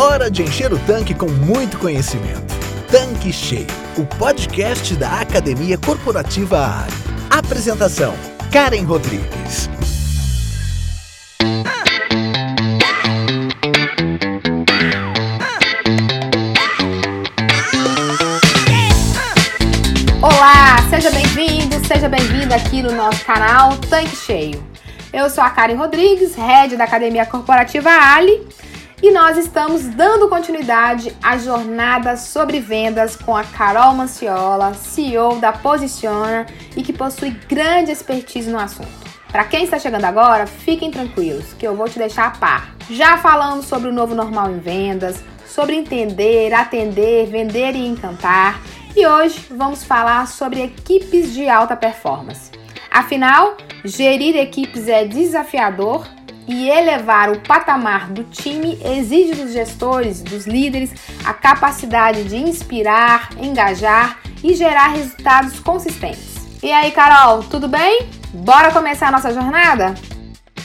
Hora de encher o tanque com muito conhecimento. Tanque Cheio, o podcast da Academia Corporativa ARI. Apresentação: Karen Rodrigues. Olá, seja bem-vindo, seja bem-vinda aqui no nosso canal Tanque Cheio. Eu sou a Karen Rodrigues, head da Academia Corporativa Ali, e nós estamos dando continuidade à jornada sobre vendas com a Carol Manciola, CEO da Posiciona e que possui grande expertise no assunto. Para quem está chegando agora, fiquem tranquilos, que eu vou te deixar a par. Já falamos sobre o novo normal em vendas, sobre entender, atender, vender e encantar, e hoje vamos falar sobre equipes de alta performance. Afinal, gerir equipes é desafiador e elevar o patamar do time exige dos gestores, dos líderes, a capacidade de inspirar, engajar e gerar resultados consistentes. E aí, Carol, tudo bem? Bora começar a nossa jornada?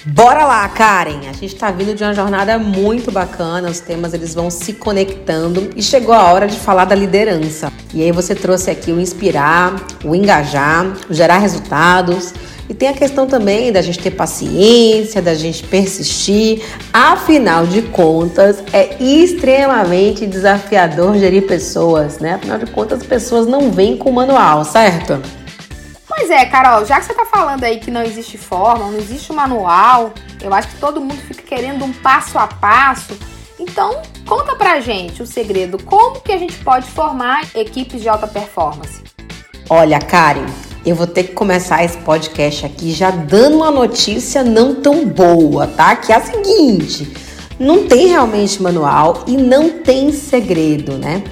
Bora lá, Karen! A gente está vindo de uma jornada muito bacana, os temas eles vão se conectando e chegou a hora de falar da liderança. E aí você trouxe aqui o inspirar, o engajar, o gerar resultados. E tem a questão também da gente ter paciência, da gente persistir. Afinal de contas, é extremamente desafiador gerir pessoas, né? Afinal de contas, as pessoas não vêm com manual, certo? Pois é, Carol, já que você tá falando aí que não existe forma, não existe um manual, eu acho que todo mundo fica querendo um passo a passo. Então, conta pra gente o segredo, como que a gente pode formar equipes de alta performance? Olha, Karen, eu vou ter que começar esse podcast aqui já dando uma notícia não tão boa, tá? Que é a seguinte: não tem realmente manual e não tem segredo, né?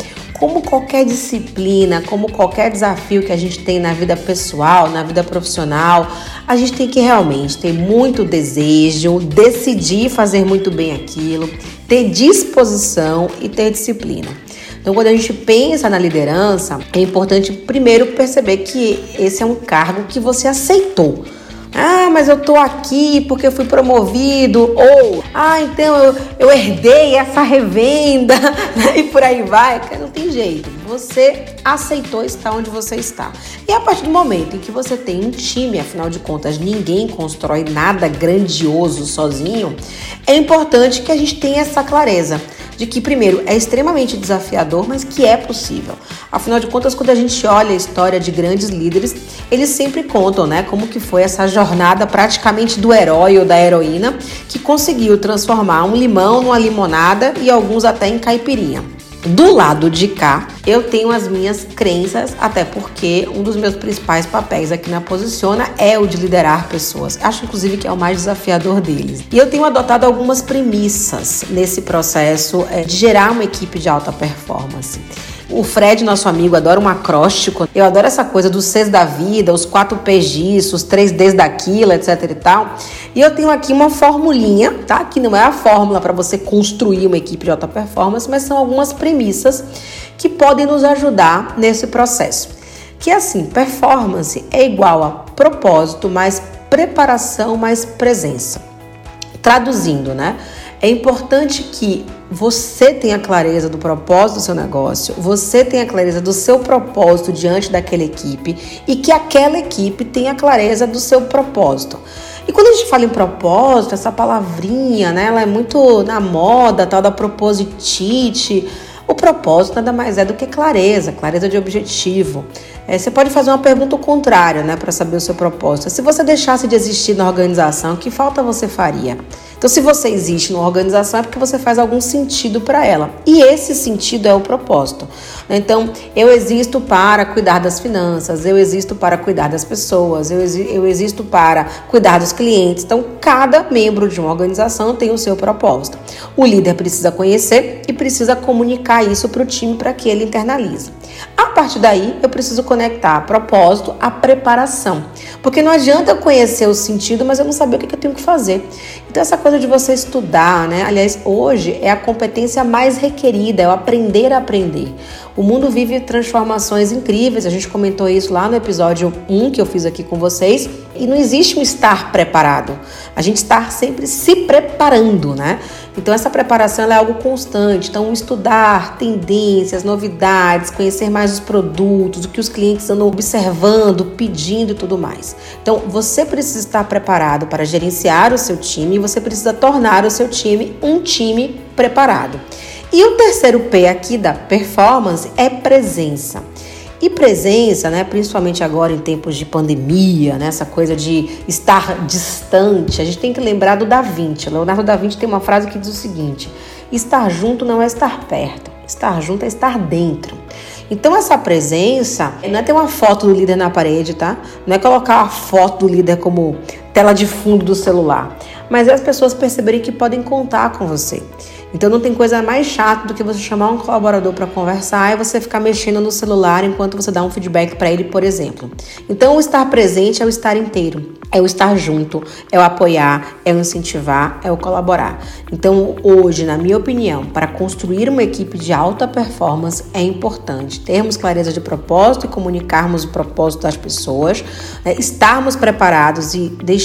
como qualquer disciplina, como qualquer desafio que a gente tem na vida pessoal, na vida profissional, a gente tem que realmente ter muito desejo, decidir fazer muito bem aquilo, ter disposição e ter disciplina. Então, quando a gente pensa na liderança, é importante primeiro perceber que esse é um cargo que você aceitou. Ah, mas eu tô aqui porque eu fui promovido. Ou, ah, então eu, eu herdei essa revenda. E por aí vai. Não tem jeito. Você aceitou estar onde você está. E a partir do momento em que você tem um time, afinal de contas, ninguém constrói nada grandioso sozinho, é importante que a gente tenha essa clareza de que, primeiro, é extremamente desafiador, mas que é possível. Afinal de contas, quando a gente olha a história de grandes líderes, eles sempre contam, né, como que foi essa jornada praticamente do herói ou da heroína que conseguiu transformar um limão numa limonada e alguns até em caipirinha. Do lado de cá, eu tenho as minhas crenças, até porque um dos meus principais papéis aqui na Posiciona é o de liderar pessoas. Acho, inclusive, que é o mais desafiador deles. E eu tenho adotado algumas premissas nesse processo é, de gerar uma equipe de alta performance. O Fred, nosso amigo, adora um acróstico. Eu adoro essa coisa dos Cs da vida, os quatro P's disso, os três Ds daquilo, etc e tal. E eu tenho aqui uma formulinha, tá? Que não é a fórmula para você construir uma equipe de alta performance, mas são algumas premissas que podem nos ajudar nesse processo. Que é assim, performance é igual a propósito mais preparação mais presença. Traduzindo, né? É importante que você tenha clareza do propósito do seu negócio, você tenha clareza do seu propósito diante daquela equipe e que aquela equipe tenha clareza do seu propósito. E quando a gente fala em propósito, essa palavrinha, né, ela é muito na moda, tal da propositite. O propósito nada mais é do que clareza, clareza de objetivo. É, você pode fazer uma pergunta contrária, né, para saber o seu propósito. Se você deixasse de existir na organização, que falta você faria? Então, se você existe numa organização, é porque você faz algum sentido para ela. E esse sentido é o propósito. Então, eu existo para cuidar das finanças, eu existo para cuidar das pessoas, eu, eu existo para cuidar dos clientes. Então, cada membro de uma organização tem o seu propósito. O líder precisa conhecer e precisa comunicar isso para o time para que ele internalize. A partir daí, eu preciso conectar propósito à preparação. Porque não adianta eu conhecer o sentido, mas eu não saber o que eu tenho que fazer. Então, essa coisa de você estudar, né? Aliás, hoje é a competência mais requerida, é o aprender a aprender. O mundo vive transformações incríveis, a gente comentou isso lá no episódio 1 que eu fiz aqui com vocês, e não existe um estar preparado. A gente está sempre se preparando, né? Então essa preparação é algo constante. Então estudar tendências, novidades, conhecer mais os produtos, o que os clientes andam observando, pedindo e tudo mais. Então você precisa estar preparado para gerenciar o seu time você precisa tornar o seu time um time preparado. E o terceiro P aqui da performance é presença. E presença, né, principalmente agora em tempos de pandemia, né, essa coisa de estar distante, a gente tem que lembrar do Da Vinci. Leonardo da Vinci tem uma frase que diz o seguinte: estar junto não é estar perto, estar junto é estar dentro. Então essa presença não é ter uma foto do líder na parede, tá? Não é colocar a foto do líder como tela de fundo do celular, mas é as pessoas perceberem que podem contar com você. Então não tem coisa mais chata do que você chamar um colaborador para conversar e você ficar mexendo no celular enquanto você dá um feedback para ele, por exemplo. Então o estar presente é o estar inteiro, é o estar junto, é o apoiar, é o incentivar, é o colaborar. Então hoje, na minha opinião, para construir uma equipe de alta performance é importante termos clareza de propósito e comunicarmos o propósito das pessoas, né? estarmos preparados e deixarmos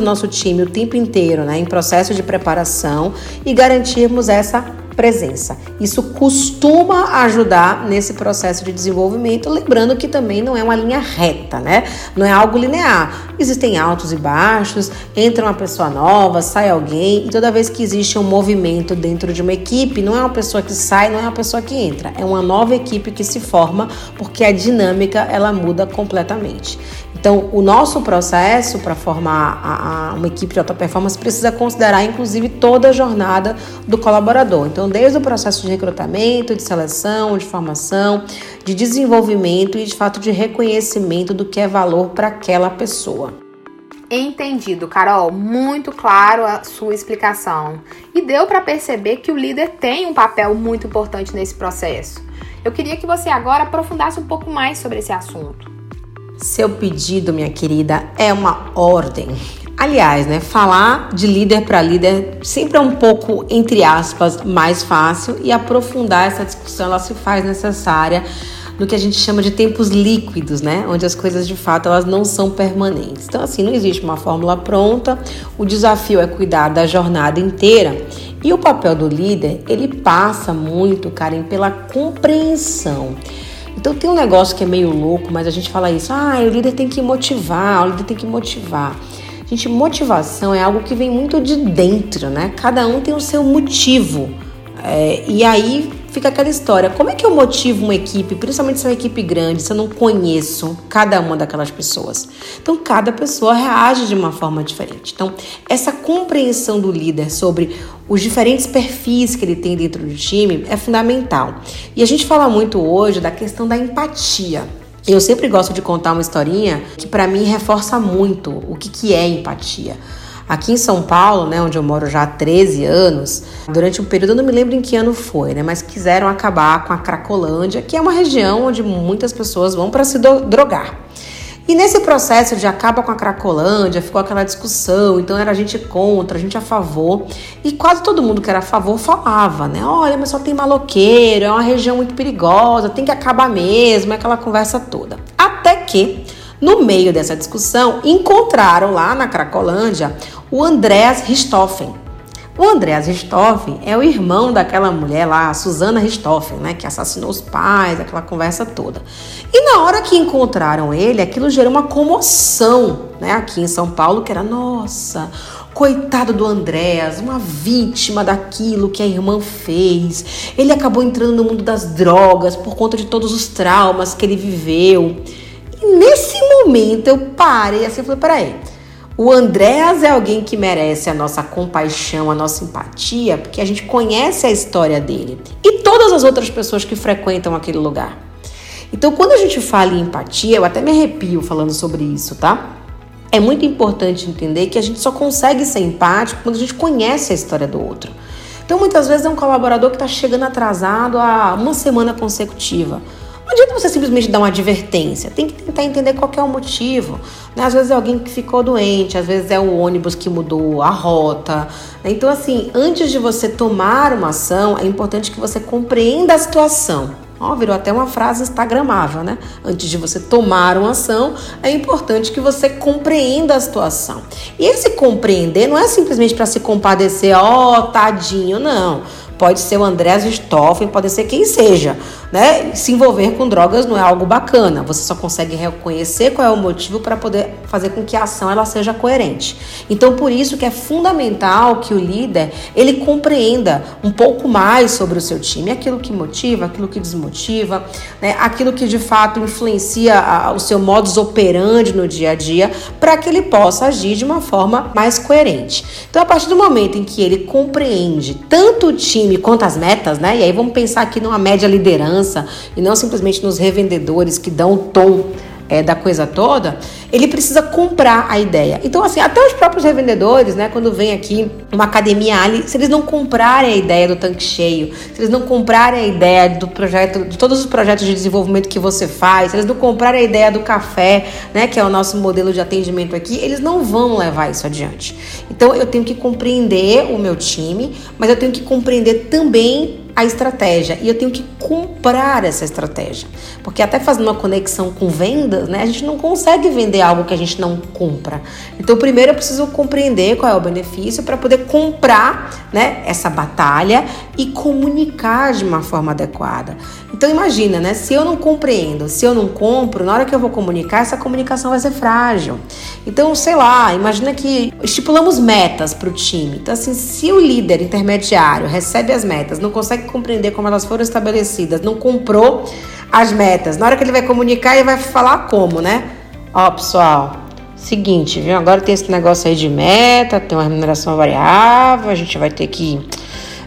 o nosso time o tempo inteiro né, em processo de preparação e garantirmos essa presença. Isso costuma ajudar nesse processo de desenvolvimento, lembrando que também não é uma linha reta, né? Não é algo linear. Existem altos e baixos, entra uma pessoa nova, sai alguém, e toda vez que existe um movimento dentro de uma equipe, não é uma pessoa que sai, não é uma pessoa que entra, é uma nova equipe que se forma, porque a dinâmica ela muda completamente. Então, o nosso processo para formar a, a, uma equipe de alta performance precisa considerar, inclusive, toda a jornada do colaborador. Então, desde o processo de recrutamento, de seleção, de formação, de desenvolvimento e, de fato, de reconhecimento do que é valor para aquela pessoa. Entendido, Carol. Muito claro a sua explicação. E deu para perceber que o líder tem um papel muito importante nesse processo. Eu queria que você agora aprofundasse um pouco mais sobre esse assunto. Seu pedido, minha querida, é uma ordem. Aliás, né, falar de líder para líder sempre é um pouco, entre aspas, mais fácil e aprofundar essa discussão ela se faz necessária no que a gente chama de tempos líquidos, né? Onde as coisas de fato elas não são permanentes. Então, assim, não existe uma fórmula pronta. O desafio é cuidar da jornada inteira. E o papel do líder, ele passa muito, Karen, pela compreensão. Então tem um negócio que é meio louco, mas a gente fala isso, ah, o líder tem que motivar, o líder tem que motivar. Gente, motivação é algo que vem muito de dentro, né? Cada um tem o seu motivo. É, e aí fica aquela história: como é que eu motivo uma equipe, principalmente se é uma equipe grande, se eu não conheço cada uma daquelas pessoas? Então, cada pessoa reage de uma forma diferente. Então, essa compreensão do líder sobre os diferentes perfis que ele tem dentro do time é fundamental. E a gente fala muito hoje da questão da empatia. Eu sempre gosto de contar uma historinha que para mim reforça muito o que, que é empatia. Aqui em São Paulo, né, onde eu moro já há 13 anos, durante um período, eu não me lembro em que ano foi, né, mas quiseram acabar com a Cracolândia, que é uma região onde muitas pessoas vão para se drogar. E nesse processo de acaba com a Cracolândia, ficou aquela discussão, então era a gente contra, a gente a favor. E quase todo mundo que era a favor falava, né? Olha, mas só tem maloqueiro, é uma região muito perigosa, tem que acabar mesmo, é aquela conversa toda. Até que, no meio dessa discussão, encontraram lá na Cracolândia o Andreas Richthofen. O Andreas Richthofen é o irmão daquela mulher lá, Susana Richthofen, né, que assassinou os pais, aquela conversa toda. E na hora que encontraram ele, aquilo gerou uma comoção, né, aqui em São Paulo, que era nossa, Coitado do Andréas, uma vítima daquilo que a irmã fez. Ele acabou entrando no mundo das drogas por conta de todos os traumas que ele viveu. E nesse momento eu parei assim falei: peraí, o Andréas é alguém que merece a nossa compaixão, a nossa empatia, porque a gente conhece a história dele e todas as outras pessoas que frequentam aquele lugar. Então, quando a gente fala em empatia, eu até me arrepio falando sobre isso, tá? É muito importante entender que a gente só consegue ser empático quando a gente conhece a história do outro. Então, muitas vezes é um colaborador que está chegando atrasado há uma semana consecutiva. Não adianta você simplesmente dar uma advertência, tem que tentar entender qual é o motivo. Né? Às vezes é alguém que ficou doente, às vezes é o ônibus que mudou a rota. Né? Então, assim, antes de você tomar uma ação, é importante que você compreenda a situação. Ó, virou até uma frase instagramável, né? Antes de você tomar uma ação, é importante que você compreenda a situação. E esse compreender não é simplesmente para se compadecer, ó, oh, tadinho, não pode ser o Andrés Stoffen, pode ser quem seja, né? Se envolver com drogas não é algo bacana. Você só consegue reconhecer qual é o motivo para poder fazer com que a ação ela seja coerente. Então, por isso que é fundamental que o líder ele compreenda um pouco mais sobre o seu time, aquilo que motiva, aquilo que desmotiva, né? Aquilo que de fato influencia a, o seu modus operandi no dia a dia, para que ele possa agir de uma forma mais coerente. Então, a partir do momento em que ele compreende tanto o time quanto às metas, né? E aí vamos pensar aqui numa média liderança e não simplesmente nos revendedores que dão o tom é, da coisa toda, ele precisa comprar a ideia. Então, assim, até os próprios revendedores, né, quando vem aqui uma academia ali, se eles não comprarem a ideia do tanque cheio, se eles não comprarem a ideia do projeto, de todos os projetos de desenvolvimento que você faz, se eles não comprarem a ideia do café, né, que é o nosso modelo de atendimento aqui, eles não vão levar isso adiante. Então, eu tenho que compreender o meu time, mas eu tenho que compreender também a estratégia e eu tenho que comprar essa estratégia. Porque até fazendo uma conexão com vendas, né, a gente não consegue vender algo que a gente não compra. Então, primeiro eu preciso compreender qual é o benefício para poder comprar, né, essa batalha e comunicar de uma forma adequada. Então, imagina, né, se eu não compreendo, se eu não compro, na hora que eu vou comunicar, essa comunicação vai ser frágil. Então, sei lá, imagina que estipulamos metas para o time. Então, assim, se o líder intermediário recebe as metas, não consegue compreender como elas foram estabelecidas, não comprou as metas. Na hora que ele vai comunicar, ele vai falar como, né? Ó, pessoal, seguinte, viu? Agora tem esse negócio aí de meta, tem uma remuneração variável, a gente vai ter que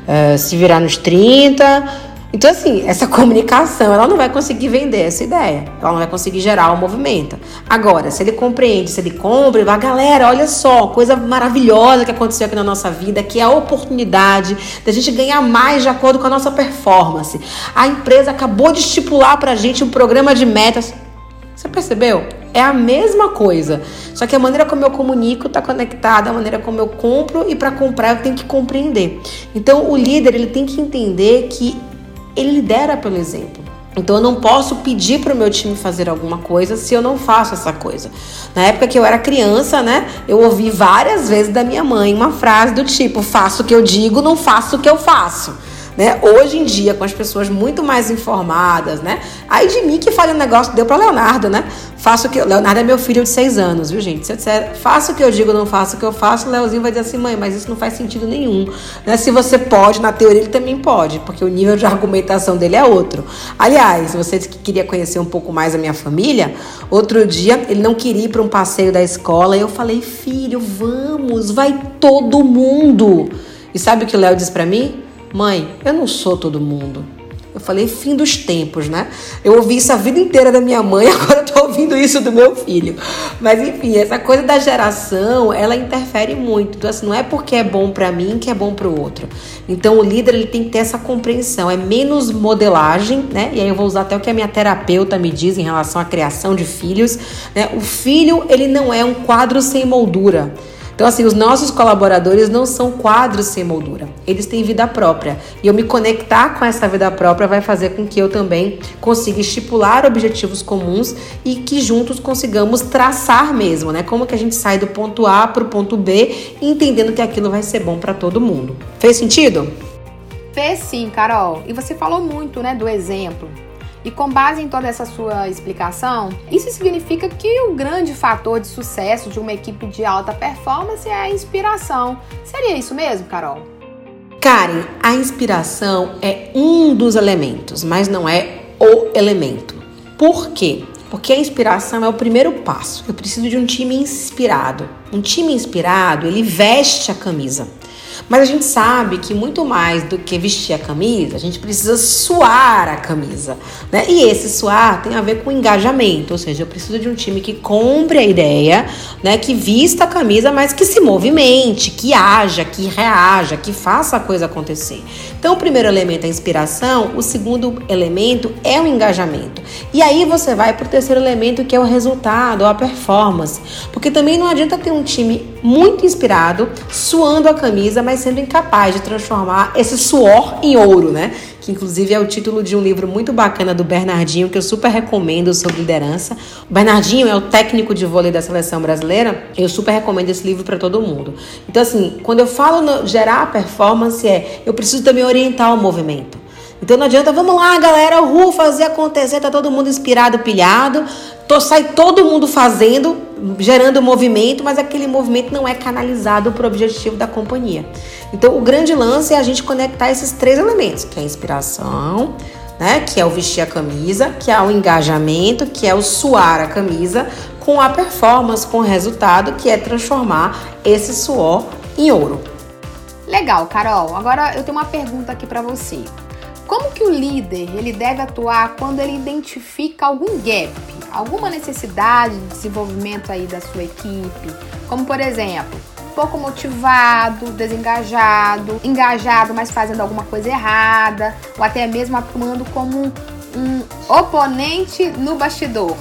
uh, se virar nos 30 então, assim, essa comunicação, ela não vai conseguir vender essa ideia. Ela não vai conseguir gerar o um movimento. Agora, se ele compreende, se ele compra, ele vai, galera, olha só, coisa maravilhosa que aconteceu aqui na nossa vida, que é a oportunidade da gente ganhar mais de acordo com a nossa performance. A empresa acabou de estipular pra gente um programa de metas. Você percebeu? É a mesma coisa. Só que a maneira como eu comunico está conectada, a maneira como eu compro e para comprar eu tenho que compreender. Então o líder ele tem que entender que ele lidera pelo exemplo. Então eu não posso pedir para o meu time fazer alguma coisa se eu não faço essa coisa. Na época que eu era criança, né, eu ouvi várias vezes da minha mãe uma frase do tipo: faço o que eu digo, não faço o que eu faço. Né? Hoje em dia, com as pessoas muito mais informadas, né? Aí de mim que fale um negócio deu para Leonardo, né? Faço o que. Leonardo é meu filho de seis anos, viu, gente? Se eu disser, faço o que eu digo, não faço o que eu faço, o Leozinho vai dizer assim, mãe, mas isso não faz sentido nenhum. Né? Se você pode, na teoria ele também pode, porque o nível de argumentação dele é outro. Aliás, você que queria conhecer um pouco mais a minha família, outro dia ele não queria ir para um passeio da escola e eu falei, filho, vamos, vai todo mundo. E sabe o que o Léo disse para mim? Mãe, eu não sou todo mundo. Eu falei fim dos tempos, né? Eu ouvi isso a vida inteira da minha mãe, agora eu tô ouvindo isso do meu filho. Mas enfim, essa coisa da geração, ela interfere muito. Então assim, não é porque é bom para mim que é bom para o outro. Então o líder ele tem que ter essa compreensão, é menos modelagem, né? E aí eu vou usar até o que a minha terapeuta me diz em relação à criação de filhos, né? O filho, ele não é um quadro sem moldura. Então, assim, os nossos colaboradores não são quadros sem moldura, eles têm vida própria. E eu me conectar com essa vida própria vai fazer com que eu também consiga estipular objetivos comuns e que juntos consigamos traçar mesmo, né? Como que a gente sai do ponto A para o ponto B, entendendo que aquilo vai ser bom para todo mundo. Fez sentido? Fez sim, Carol. E você falou muito, né, do exemplo. E com base em toda essa sua explicação, isso significa que o grande fator de sucesso de uma equipe de alta performance é a inspiração. Seria isso mesmo, Carol? Karen, a inspiração é um dos elementos, mas não é o elemento. Por quê? Porque a inspiração é o primeiro passo. Eu preciso de um time inspirado. Um time inspirado, ele veste a camisa. Mas a gente sabe que muito mais do que vestir a camisa, a gente precisa suar a camisa, né? E esse suar tem a ver com engajamento, ou seja, eu preciso de um time que compre a ideia, né? Que vista a camisa, mas que se movimente, que haja, que reaja, que faça a coisa acontecer. Então, o primeiro elemento é a inspiração, o segundo elemento é o engajamento. E aí você vai para o terceiro elemento, que é o resultado, a performance. Porque também não adianta ter um time muito inspirado, suando a camisa, mas sendo incapaz de transformar esse suor em ouro, né? Que inclusive é o título de um livro muito bacana do Bernardinho, que eu super recomendo sobre liderança. O Bernardinho é o técnico de vôlei da seleção brasileira. Eu super recomendo esse livro para todo mundo. Então, assim, quando eu falo no gerar performance, é eu preciso também orientar o movimento. Então não adianta, vamos lá, galera, o fazer acontecer, tá todo mundo inspirado, pilhado, tô, sai todo mundo fazendo, gerando movimento, mas aquele movimento não é canalizado para o objetivo da companhia. Então o grande lance é a gente conectar esses três elementos, que é a inspiração, né, que é o vestir a camisa, que é o engajamento, que é o suar a camisa, com a performance, com o resultado, que é transformar esse suor em ouro. Legal, Carol. Agora eu tenho uma pergunta aqui para você. Como que o líder ele deve atuar quando ele identifica algum gap, alguma necessidade de desenvolvimento aí da sua equipe? Como por exemplo, pouco motivado, desengajado, engajado, mas fazendo alguma coisa errada, ou até mesmo atuando como um oponente no bastidor.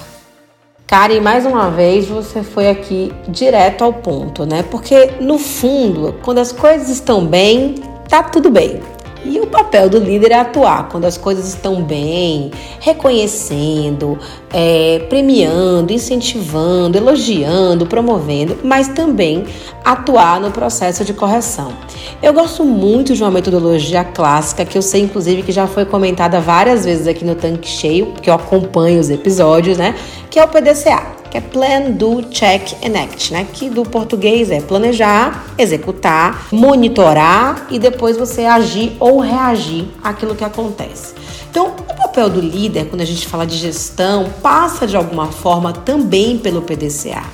Karen, mais uma vez você foi aqui direto ao ponto, né? Porque no fundo, quando as coisas estão bem, tá tudo bem. E o papel do líder é atuar quando as coisas estão bem, reconhecendo, é, premiando, incentivando, elogiando, promovendo, mas também atuar no processo de correção. Eu gosto muito de uma metodologia clássica que eu sei, inclusive, que já foi comentada várias vezes aqui no Tanque Cheio, porque eu acompanho os episódios, né? Que é o PDCA que é Plan, Do, Check and Act, né? Que do português é planejar, executar, monitorar e depois você agir ou reagir àquilo que acontece. Então, o papel do líder, quando a gente fala de gestão, passa de alguma forma também pelo PDCA.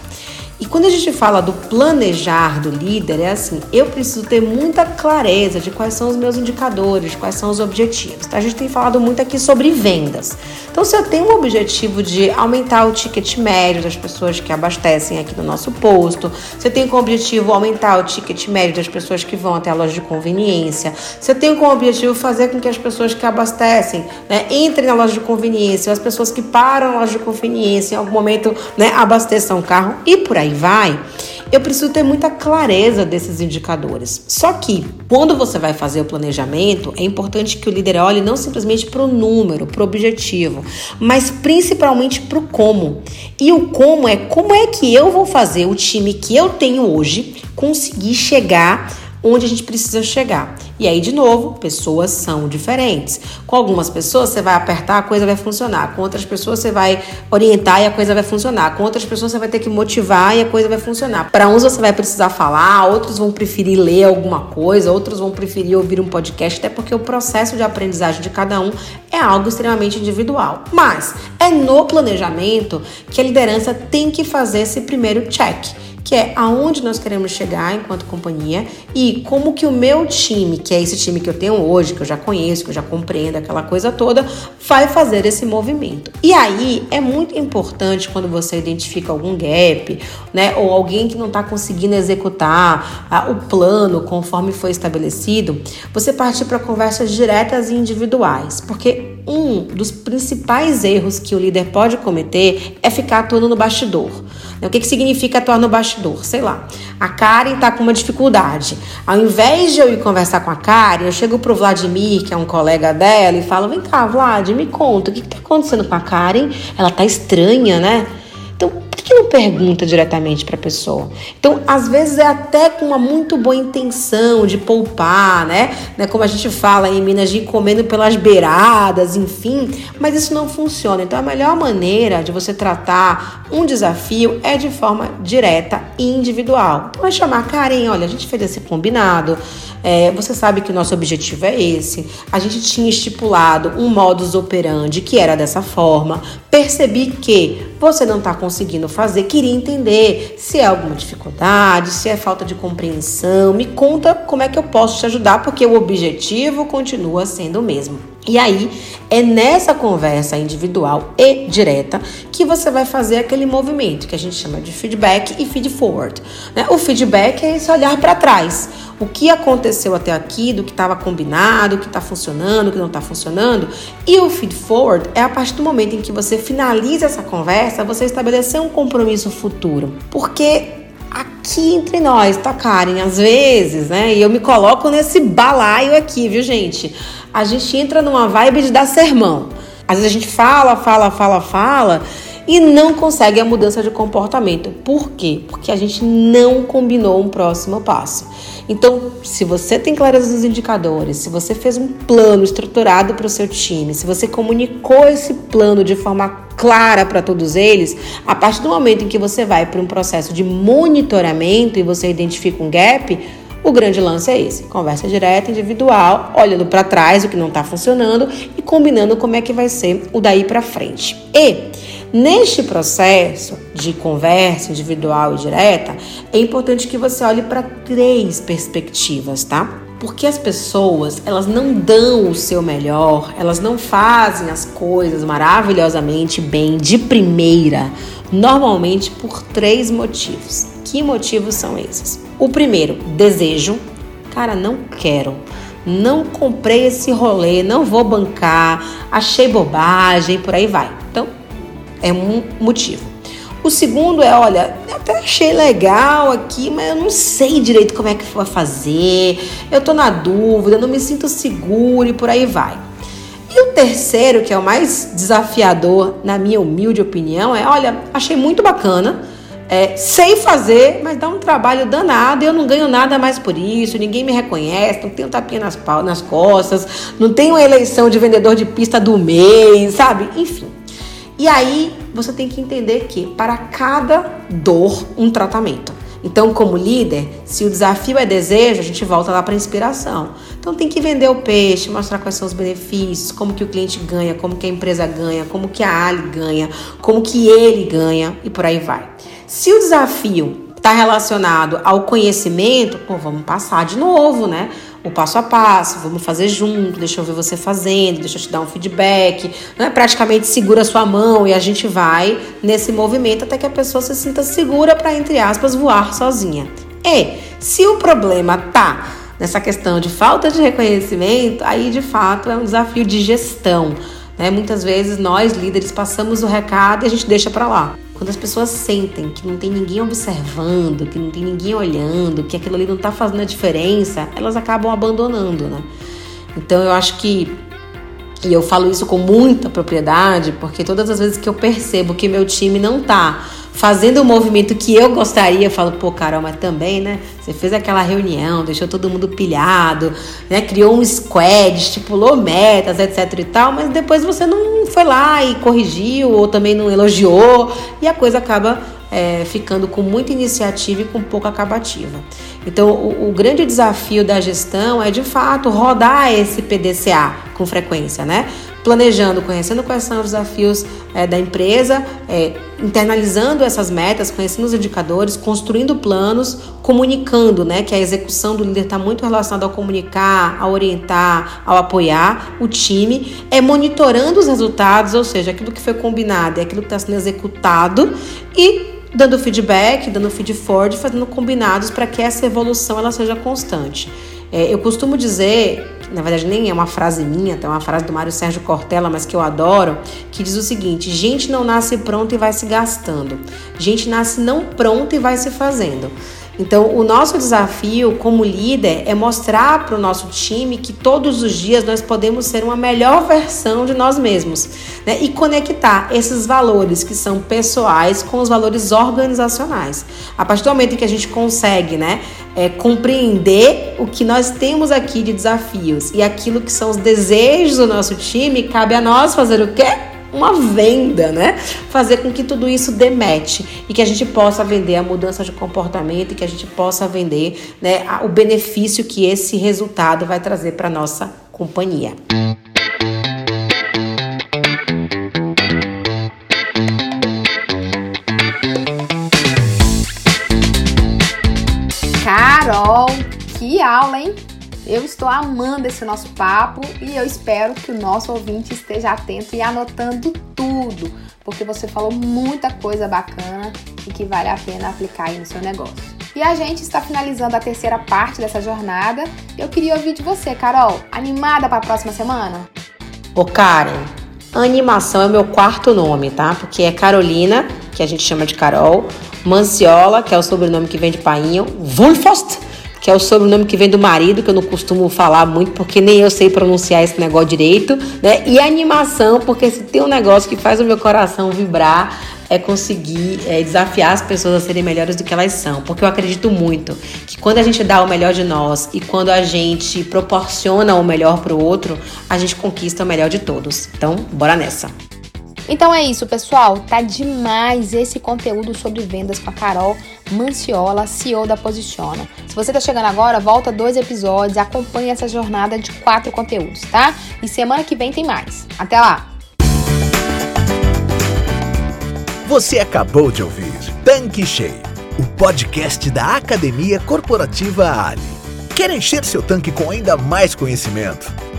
E quando a gente fala do planejar do líder, é assim: eu preciso ter muita clareza de quais são os meus indicadores, quais são os objetivos. Tá? A gente tem falado muito aqui sobre vendas. Então, se eu tenho um objetivo de aumentar o ticket médio das pessoas que abastecem aqui no nosso posto, se eu tenho como objetivo aumentar o ticket médio das pessoas que vão até a loja de conveniência, se eu tenho como objetivo fazer com que as pessoas que abastecem né, entrem na loja de conveniência, ou as pessoas que param na loja de conveniência em algum momento né, abasteçam o carro e por aí aí vai, eu preciso ter muita clareza desses indicadores. Só que, quando você vai fazer o planejamento, é importante que o líder olhe não simplesmente para o número, para o objetivo, mas principalmente para o como. E o como é como é que eu vou fazer o time que eu tenho hoje conseguir chegar onde a gente precisa chegar. E aí, de novo, pessoas são diferentes. Com algumas pessoas você vai apertar, a coisa vai funcionar. Com outras pessoas você vai orientar e a coisa vai funcionar. Com outras pessoas você vai ter que motivar e a coisa vai funcionar. Para uns você vai precisar falar, outros vão preferir ler alguma coisa, outros vão preferir ouvir um podcast, até porque o processo de aprendizagem de cada um é algo extremamente individual. Mas é no planejamento que a liderança tem que fazer esse primeiro check que é aonde nós queremos chegar enquanto companhia e como que o meu time, que é esse time que eu tenho hoje, que eu já conheço, que eu já compreendo aquela coisa toda, vai fazer esse movimento. E aí é muito importante quando você identifica algum gap, né, ou alguém que não está conseguindo executar ah, o plano conforme foi estabelecido, você partir para conversas diretas e individuais, porque um dos principais erros que o líder pode cometer é ficar atuando no bastidor. O que, que significa atuar no bastidor? Sei lá. A Karen tá com uma dificuldade. Ao invés de eu ir conversar com a Karen, eu chego pro Vladimir, que é um colega dela, e falo: vem cá, Vlad, me conta, o que, que tá acontecendo com a Karen? Ela tá estranha, né? Então, que não pergunta diretamente para a pessoa? Então, às vezes é até com uma muito boa intenção de poupar, né? né? Como a gente fala em Minas de comendo pelas beiradas, enfim, mas isso não funciona. Então, a melhor maneira de você tratar um desafio é de forma direta e individual. Então, é chamar Karen, olha, a gente fez esse combinado, é, você sabe que o nosso objetivo é esse. A gente tinha estipulado um modus operandi que era dessa forma. Percebi que você não está conseguindo fazer, queria entender se é alguma dificuldade, se é falta de compreensão. Me conta como é que eu posso te ajudar, porque o objetivo continua sendo o mesmo. E aí é nessa conversa individual e direta que você vai fazer aquele movimento que a gente chama de feedback e feed forward. Né? O feedback é esse olhar para trás. O que aconteceu até aqui, do que estava combinado, o que está funcionando, o que não está funcionando. E o feed forward é a partir do momento em que você finaliza essa conversa, você estabelecer um compromisso futuro. Porque aqui entre nós, tá, Karen? Às vezes, né? E eu me coloco nesse balaio aqui, viu, gente? A gente entra numa vibe de dar sermão. Às vezes a gente fala, fala, fala, fala e não consegue a mudança de comportamento. Por quê? Porque a gente não combinou um próximo passo. Então, se você tem clareza dos indicadores, se você fez um plano estruturado para o seu time, se você comunicou esse plano de forma clara para todos eles, a partir do momento em que você vai para um processo de monitoramento e você identifica um gap, o grande lance é esse: conversa direta, individual, olhando para trás o que não está funcionando e combinando como é que vai ser o daí para frente. E Neste processo de conversa individual e direta, é importante que você olhe para três perspectivas, tá? Porque as pessoas, elas não dão o seu melhor, elas não fazem as coisas maravilhosamente bem de primeira, normalmente por três motivos. Que motivos são esses? O primeiro, desejo. Cara, não quero não comprei esse rolê, não vou bancar, achei bobagem, por aí vai. Então, é um motivo. O segundo é, olha, eu até achei legal aqui, mas eu não sei direito como é que vai fazer. Eu tô na dúvida, não me sinto seguro e por aí vai. E o terceiro, que é o mais desafiador, na minha humilde opinião, é, olha, achei muito bacana. É, sei fazer, mas dá um trabalho danado eu não ganho nada mais por isso, ninguém me reconhece, não tenho tapinha nas, nas costas, não tenho eleição de vendedor de pista do mês, sabe? Enfim. E aí você tem que entender que para cada dor, um tratamento. Então, como líder, se o desafio é desejo, a gente volta lá para inspiração. Então, tem que vender o peixe, mostrar quais são os benefícios, como que o cliente ganha, como que a empresa ganha, como que a Ali ganha, como que ele ganha e por aí vai. Se o desafio está relacionado ao conhecimento, pô, vamos passar de novo, né? O passo a passo, vamos fazer junto, deixa eu ver você fazendo, deixa eu te dar um feedback. Não é praticamente segura a sua mão e a gente vai nesse movimento até que a pessoa se sinta segura para, entre aspas, voar sozinha. E se o problema tá nessa questão de falta de reconhecimento, aí de fato é um desafio de gestão. Né? Muitas vezes nós líderes passamos o recado e a gente deixa para lá. Quando as pessoas sentem que não tem ninguém observando, que não tem ninguém olhando, que aquilo ali não está fazendo a diferença, elas acabam abandonando, né? Então eu acho que e eu falo isso com muita propriedade, porque todas as vezes que eu percebo que meu time não tá fazendo o movimento que eu gostaria, eu falo, pô, Carol, mas também, né? Você fez aquela reunião, deixou todo mundo pilhado, né? Criou um squad, estipulou metas, etc e tal, mas depois você não foi lá e corrigiu, ou também não elogiou, e a coisa acaba é, ficando com muita iniciativa e com pouca acabativa. Então, o, o, grande desafio da gestão é de fato rodar esse PDCA com frequência, né? planejando, conhecendo quais são os desafios é, da empresa, é, internalizando essas metas, conhecendo os indicadores, construindo planos, comunicando, né? Que a execução do líder está muito relacionada ao comunicar, ao orientar, ao apoiar o time, é monitorando os resultados, ou seja, aquilo que foi combinado é aquilo que está sendo executado e dando feedback, dando feed forward, fazendo combinados para que essa evolução ela seja constante. É, eu costumo dizer na verdade nem é uma frase minha, é uma frase do Mário Sérgio Cortella, mas que eu adoro, que diz o seguinte: gente não nasce pronta e vai se gastando. Gente nasce não pronta e vai se fazendo. Então, o nosso desafio como líder é mostrar para o nosso time que todos os dias nós podemos ser uma melhor versão de nós mesmos né? e conectar esses valores que são pessoais com os valores organizacionais. A partir do momento que a gente consegue né, é, compreender o que nós temos aqui de desafios e aquilo que são os desejos do nosso time, cabe a nós fazer o quê? Uma venda, né? Fazer com que tudo isso demete e que a gente possa vender a mudança de comportamento e que a gente possa vender né, o benefício que esse resultado vai trazer para nossa companhia. Carol, que aula, hein? Eu estou amando esse nosso papo e eu espero que o nosso ouvinte esteja atento e anotando tudo, porque você falou muita coisa bacana e que vale a pena aplicar aí no seu negócio. E a gente está finalizando a terceira parte dessa jornada. Eu queria ouvir de você, Carol. Animada para a próxima semana? Ô, Karen, animação é meu quarto nome, tá? Porque é Carolina, que a gente chama de Carol, Manciola, que é o sobrenome que vem de painho, Wulfost, que é o sobrenome que vem do marido, que eu não costumo falar muito, porque nem eu sei pronunciar esse negócio direito, né? E animação, porque se tem um negócio que faz o meu coração vibrar, é conseguir é, desafiar as pessoas a serem melhores do que elas são. Porque eu acredito muito que quando a gente dá o melhor de nós e quando a gente proporciona o melhor para o outro, a gente conquista o melhor de todos. Então, bora nessa! Então é isso, pessoal. Tá demais esse conteúdo sobre vendas com a Carol Manciola, CEO da Posiciona. Se você tá chegando agora, volta dois episódios, acompanhe essa jornada de quatro conteúdos, tá? E semana que vem tem mais. Até lá! Você acabou de ouvir Tanque Cheio, o podcast da Academia Corporativa Ali. Quer encher seu tanque com ainda mais conhecimento?